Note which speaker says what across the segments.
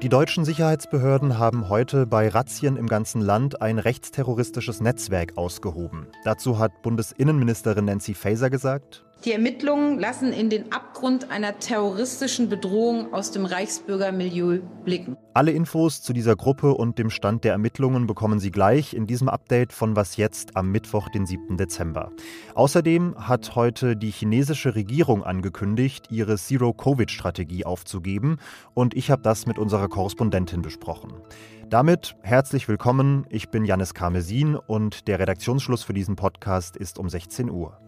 Speaker 1: Die deutschen Sicherheitsbehörden haben heute bei Razzien im ganzen Land ein rechtsterroristisches Netzwerk ausgehoben. Dazu hat Bundesinnenministerin Nancy Faeser gesagt,
Speaker 2: die Ermittlungen lassen in den Abgrund einer terroristischen Bedrohung aus dem Reichsbürgermilieu blicken.
Speaker 1: Alle Infos zu dieser Gruppe und dem Stand der Ermittlungen bekommen Sie gleich in diesem Update von Was jetzt am Mittwoch, den 7. Dezember. Außerdem hat heute die chinesische Regierung angekündigt, ihre Zero-Covid-Strategie aufzugeben und ich habe das mit unserer Korrespondentin besprochen. Damit herzlich willkommen, ich bin Janis Karmesin und der Redaktionsschluss für diesen Podcast ist um 16 Uhr.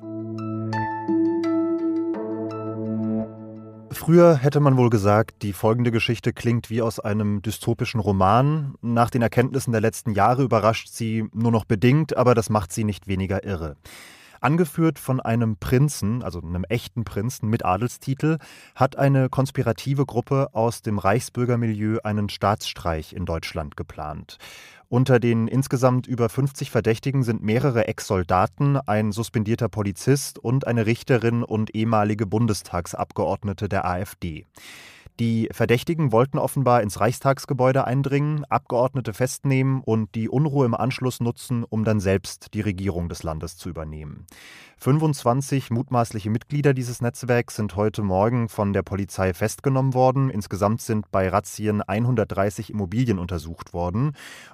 Speaker 1: Früher hätte man wohl gesagt, die folgende Geschichte klingt wie aus einem dystopischen Roman. Nach den Erkenntnissen der letzten Jahre überrascht sie nur noch bedingt, aber das macht sie nicht weniger irre. Angeführt von einem Prinzen, also einem echten Prinzen mit Adelstitel, hat eine konspirative Gruppe aus dem Reichsbürgermilieu einen Staatsstreich in Deutschland geplant. Unter den insgesamt über 50 Verdächtigen sind mehrere Ex-Soldaten, ein suspendierter Polizist und eine Richterin und ehemalige Bundestagsabgeordnete der AfD. Die Verdächtigen wollten offenbar ins Reichstagsgebäude eindringen, Abgeordnete festnehmen und die Unruhe im Anschluss nutzen, um dann selbst die Regierung des Landes zu übernehmen. 25 mutmaßliche Mitglieder dieses Netzwerks sind heute Morgen von der Polizei festgenommen worden. Insgesamt sind bei Razzien 130 Immobilien untersucht worden.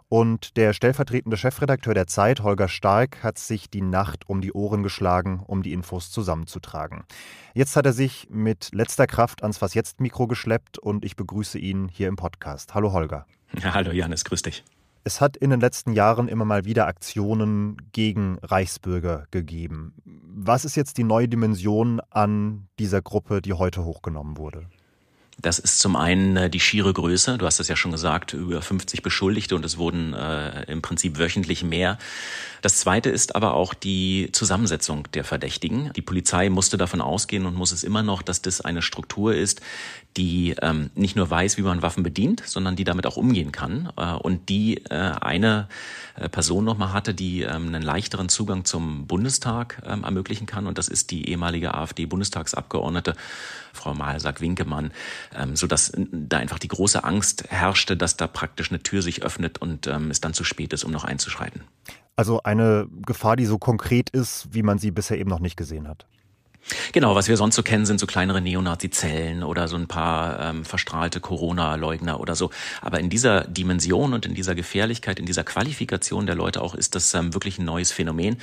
Speaker 1: Und der stellvertretende Chefredakteur der Zeit, Holger Stark, hat sich die Nacht um die Ohren geschlagen, um die Infos zusammenzutragen. Jetzt hat er sich mit letzter Kraft ans Was jetzt Mikro geschleppt und ich begrüße ihn hier im Podcast. Hallo Holger.
Speaker 3: Ja, hallo Janis, grüß dich.
Speaker 1: Es hat in den letzten Jahren immer mal wieder Aktionen gegen Reichsbürger gegeben. Was ist jetzt die neue Dimension an dieser Gruppe, die heute hochgenommen wurde?
Speaker 3: Das ist zum einen äh, die schiere Größe. Du hast es ja schon gesagt, über 50 Beschuldigte und es wurden äh, im Prinzip wöchentlich mehr. Das zweite ist aber auch die Zusammensetzung der Verdächtigen. Die Polizei musste davon ausgehen und muss es immer noch, dass das eine Struktur ist, die ähm, nicht nur weiß, wie man Waffen bedient, sondern die damit auch umgehen kann äh, und die äh, eine äh, Person nochmal hatte, die ähm, einen leichteren Zugang zum Bundestag ähm, ermöglichen kann und das ist die ehemalige AfD-Bundestagsabgeordnete Frau Malsack-Winkemann, ähm, sodass da einfach die große Angst herrschte, dass da praktisch eine Tür sich öffnet und ähm, es dann zu spät ist, um noch einzuschreiten.
Speaker 1: Also eine Gefahr, die so konkret ist, wie man sie bisher eben noch nicht gesehen hat.
Speaker 3: Genau, was wir sonst so kennen, sind so kleinere Neonazi-Zellen oder so ein paar ähm, verstrahlte Corona-Leugner oder so. Aber in dieser Dimension und in dieser Gefährlichkeit, in dieser Qualifikation der Leute auch, ist das ähm, wirklich ein neues Phänomen.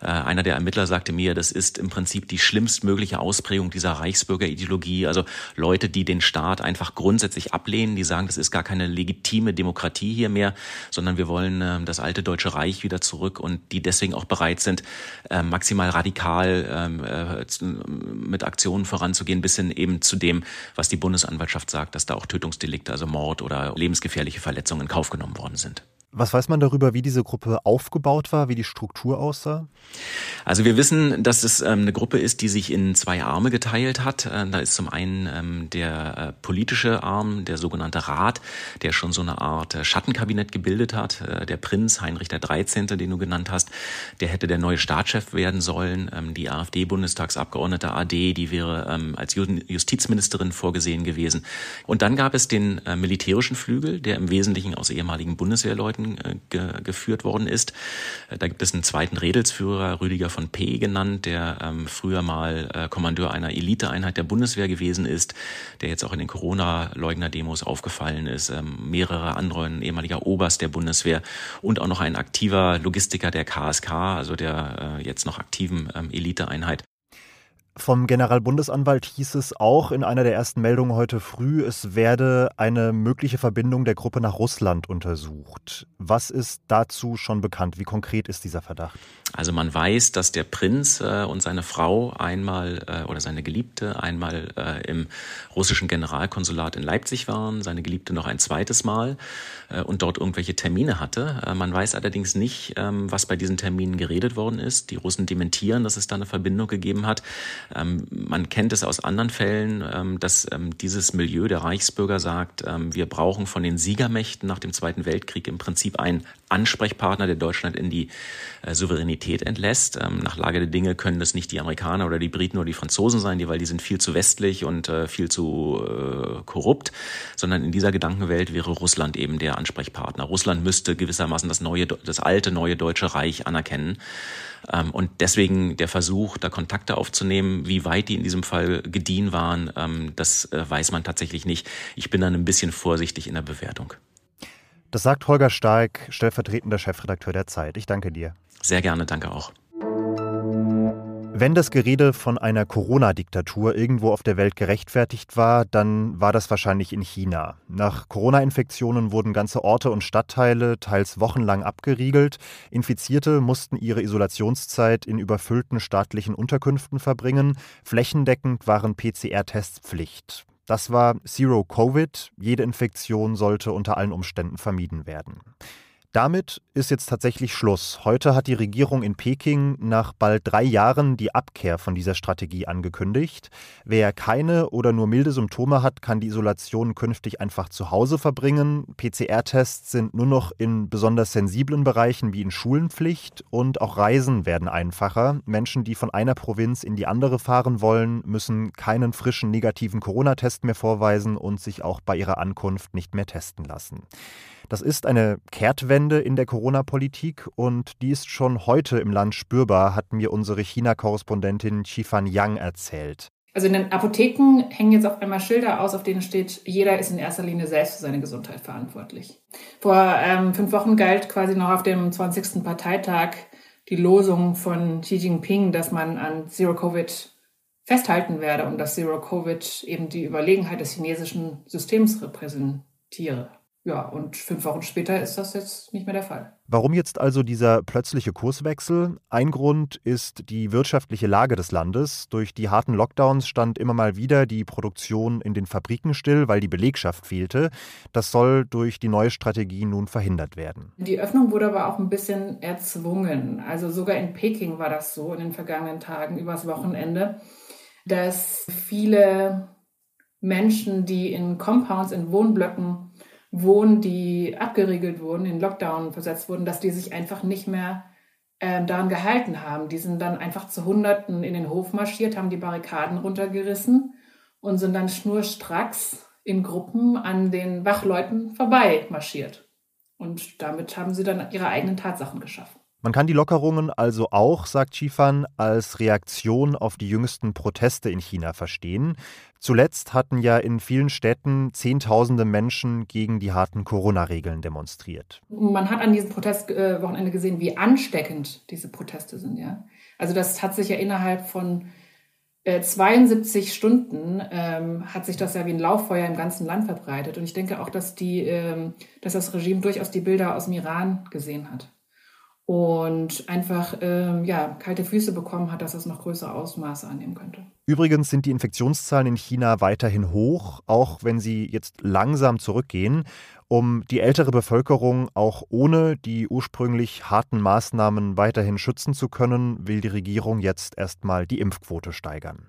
Speaker 3: Äh, einer der Ermittler sagte mir, das ist im Prinzip die schlimmstmögliche Ausprägung dieser Reichsbürgerideologie. Also Leute, die den Staat einfach grundsätzlich ablehnen, die sagen, das ist gar keine legitime Demokratie hier mehr, sondern wir wollen äh, das alte Deutsche Reich wieder zurück und die deswegen auch bereit sind, äh, maximal radikal ähm, äh, mit Aktionen voranzugehen, bis hin eben zu dem, was die Bundesanwaltschaft sagt, dass da auch Tötungsdelikte, also Mord oder lebensgefährliche Verletzungen in Kauf genommen worden sind.
Speaker 1: Was weiß man darüber, wie diese Gruppe aufgebaut war, wie die Struktur aussah?
Speaker 3: Also wir wissen, dass es ähm, eine Gruppe ist, die sich in zwei Arme geteilt hat. Äh, da ist zum einen ähm, der äh, politische Arm, der sogenannte Rat, der schon so eine Art äh, Schattenkabinett gebildet hat. Der Prinz Heinrich der 13., den du genannt hast, der hätte der neue Staatschef werden sollen. Ähm, die AfD-Bundestagsabgeordnete AD, die wäre als Justizministerin vorgesehen gewesen. Und dann gab es den militärischen Flügel, der im Wesentlichen aus ehemaligen Bundeswehrleuten Leuten äh, ge geführt worden ist. Äh, da gibt es einen zweiten Redelsführer, Rüdiger von P. genannt, der ähm, früher mal äh, Kommandeur einer Eliteeinheit der Bundeswehr gewesen ist, der jetzt auch in den Corona-Leugner-Demos aufgefallen ist. Ähm, mehrere andere, ein ehemaliger Oberst der Bundeswehr und auch noch ein aktiver Logistiker der KSK, also der äh, jetzt noch aktiven ähm, Eliteeinheit.
Speaker 1: Vom Generalbundesanwalt hieß es auch in einer der ersten Meldungen heute früh, es werde eine mögliche Verbindung der Gruppe nach Russland untersucht. Was ist dazu schon bekannt? Wie konkret ist dieser Verdacht?
Speaker 3: Also man weiß, dass der Prinz äh, und seine Frau einmal äh, oder seine Geliebte einmal äh, im russischen Generalkonsulat in Leipzig waren, seine Geliebte noch ein zweites Mal und dort irgendwelche Termine hatte. Man weiß allerdings nicht, ähm, was bei diesen Terminen geredet worden ist. Die Russen dementieren, dass es da eine Verbindung gegeben hat. Ähm, man kennt es aus anderen Fällen, ähm, dass ähm, dieses Milieu der Reichsbürger sagt, ähm, wir brauchen von den Siegermächten nach dem Zweiten Weltkrieg im Prinzip einen Ansprechpartner, der Deutschland in die äh, Souveränität entlässt. Ähm, nach Lage der Dinge können das nicht die Amerikaner oder die Briten oder die Franzosen sein, die, weil die sind viel zu westlich und äh, viel zu äh, korrupt, sondern in dieser Gedankenwelt wäre Russland eben der Ansprechpartner. Russland müsste gewissermaßen das neue, das alte neue deutsche Reich anerkennen. Ähm, und deswegen der Versuch, da Kontakte aufzunehmen, wie weit die in diesem Fall gediehen waren, ähm, das äh, weiß man tatsächlich nicht. Ich bin dann ein bisschen vorsichtig in der Bewertung.
Speaker 1: Das sagt Holger Stark, stellvertretender Chefredakteur der Zeit. Ich danke dir.
Speaker 3: Sehr gerne, danke auch.
Speaker 1: Wenn das Gerede von einer Corona-Diktatur irgendwo auf der Welt gerechtfertigt war, dann war das wahrscheinlich in China. Nach Corona-Infektionen wurden ganze Orte und Stadtteile teils wochenlang abgeriegelt. Infizierte mussten ihre Isolationszeit in überfüllten staatlichen Unterkünften verbringen. Flächendeckend waren PCR-Tests Pflicht. Das war Zero Covid. Jede Infektion sollte unter allen Umständen vermieden werden. Damit ist jetzt tatsächlich Schluss. Heute hat die Regierung in Peking nach bald drei Jahren die Abkehr von dieser Strategie angekündigt. Wer keine oder nur milde Symptome hat, kann die Isolation künftig einfach zu Hause verbringen. PCR-Tests sind nur noch in besonders sensiblen Bereichen wie in Schulen Pflicht und auch Reisen werden einfacher. Menschen, die von einer Provinz in die andere fahren wollen, müssen keinen frischen negativen Corona-Test mehr vorweisen und sich auch bei ihrer Ankunft nicht mehr testen lassen. Das ist eine Kehrtwende in der Corona-Politik und die ist schon heute im Land spürbar, hat mir unsere China-Korrespondentin Qifan Yang erzählt.
Speaker 4: Also in den Apotheken hängen jetzt auf einmal Schilder aus, auf denen steht, jeder ist in erster Linie selbst für seine Gesundheit verantwortlich. Vor ähm, fünf Wochen galt quasi noch auf dem 20. Parteitag die Losung von Xi Jinping, dass man an Zero Covid festhalten werde und dass Zero Covid eben die Überlegenheit des chinesischen Systems repräsentiere. Ja, und fünf Wochen später ist das jetzt nicht mehr der Fall.
Speaker 1: Warum jetzt also dieser plötzliche Kurswechsel? Ein Grund ist die wirtschaftliche Lage des Landes. Durch die harten Lockdowns stand immer mal wieder die Produktion in den Fabriken still, weil die Belegschaft fehlte. Das soll durch die neue Strategie nun verhindert werden.
Speaker 4: Die Öffnung wurde aber auch ein bisschen erzwungen. Also sogar in Peking war das so in den vergangenen Tagen übers Wochenende, dass viele Menschen, die in Compounds, in Wohnblöcken wohnen, die abgeriegelt wurden, in Lockdown versetzt wurden, dass die sich einfach nicht mehr äh, daran gehalten haben. Die sind dann einfach zu Hunderten in den Hof marschiert, haben die Barrikaden runtergerissen und sind dann schnurstracks in Gruppen an den Wachleuten vorbei marschiert. Und damit haben sie dann ihre eigenen Tatsachen geschaffen.
Speaker 1: Man kann die Lockerungen also auch, sagt Chifan, als Reaktion auf die jüngsten Proteste in China verstehen. Zuletzt hatten ja in vielen Städten Zehntausende Menschen gegen die harten Corona-Regeln demonstriert.
Speaker 4: Man hat an diesem Protestwochenende gesehen, wie ansteckend diese Proteste sind. Ja? Also das hat sich ja innerhalb von 72 äh, Stunden ähm, hat sich das ja wie ein Lauffeuer im ganzen Land verbreitet. Und ich denke auch, dass, die, ähm, dass das Regime durchaus die Bilder aus dem Iran gesehen hat und einfach ähm, ja, kalte Füße bekommen hat, dass das noch größere Ausmaße annehmen könnte.
Speaker 1: Übrigens sind die Infektionszahlen in China weiterhin hoch, auch wenn sie jetzt langsam zurückgehen. Um die ältere Bevölkerung auch ohne die ursprünglich harten Maßnahmen weiterhin schützen zu können, will die Regierung jetzt erstmal die Impfquote steigern.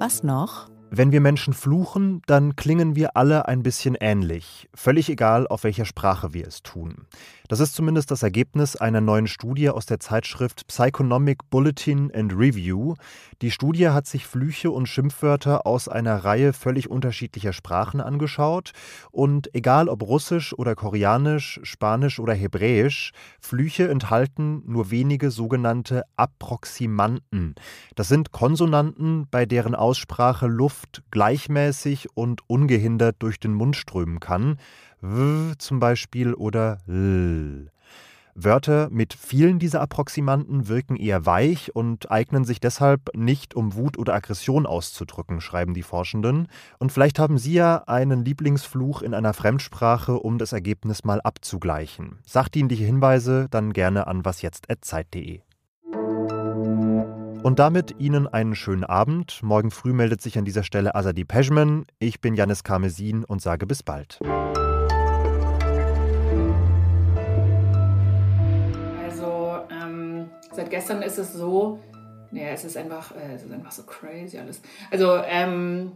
Speaker 5: Was noch?
Speaker 1: Wenn wir Menschen fluchen, dann klingen wir alle ein bisschen ähnlich, völlig egal, auf welcher Sprache wir es tun. Das ist zumindest das Ergebnis einer neuen Studie aus der Zeitschrift Psychonomic Bulletin and Review. Die Studie hat sich Flüche und Schimpfwörter aus einer Reihe völlig unterschiedlicher Sprachen angeschaut und egal ob Russisch oder Koreanisch, Spanisch oder Hebräisch, Flüche enthalten nur wenige sogenannte Approximanten. Das sind Konsonanten, bei deren Aussprache Luft gleichmäßig und ungehindert durch den Mund strömen kann w zum Beispiel oder l. Wörter mit vielen dieser Approximanten wirken eher weich und eignen sich deshalb nicht, um Wut oder Aggression auszudrücken, schreiben die Forschenden. Und vielleicht haben Sie ja einen Lieblingsfluch in einer Fremdsprache, um das Ergebnis mal abzugleichen. Sachdienliche Hinweise dann gerne an wasjetzt.zeit.de. Und damit Ihnen einen schönen Abend. Morgen früh meldet sich an dieser Stelle Azadi Pejman. Ich bin Janis Karmesin und sage bis bald.
Speaker 4: Seit gestern ist es so, naja, es ist einfach, äh, es ist einfach so crazy alles. Also, ähm,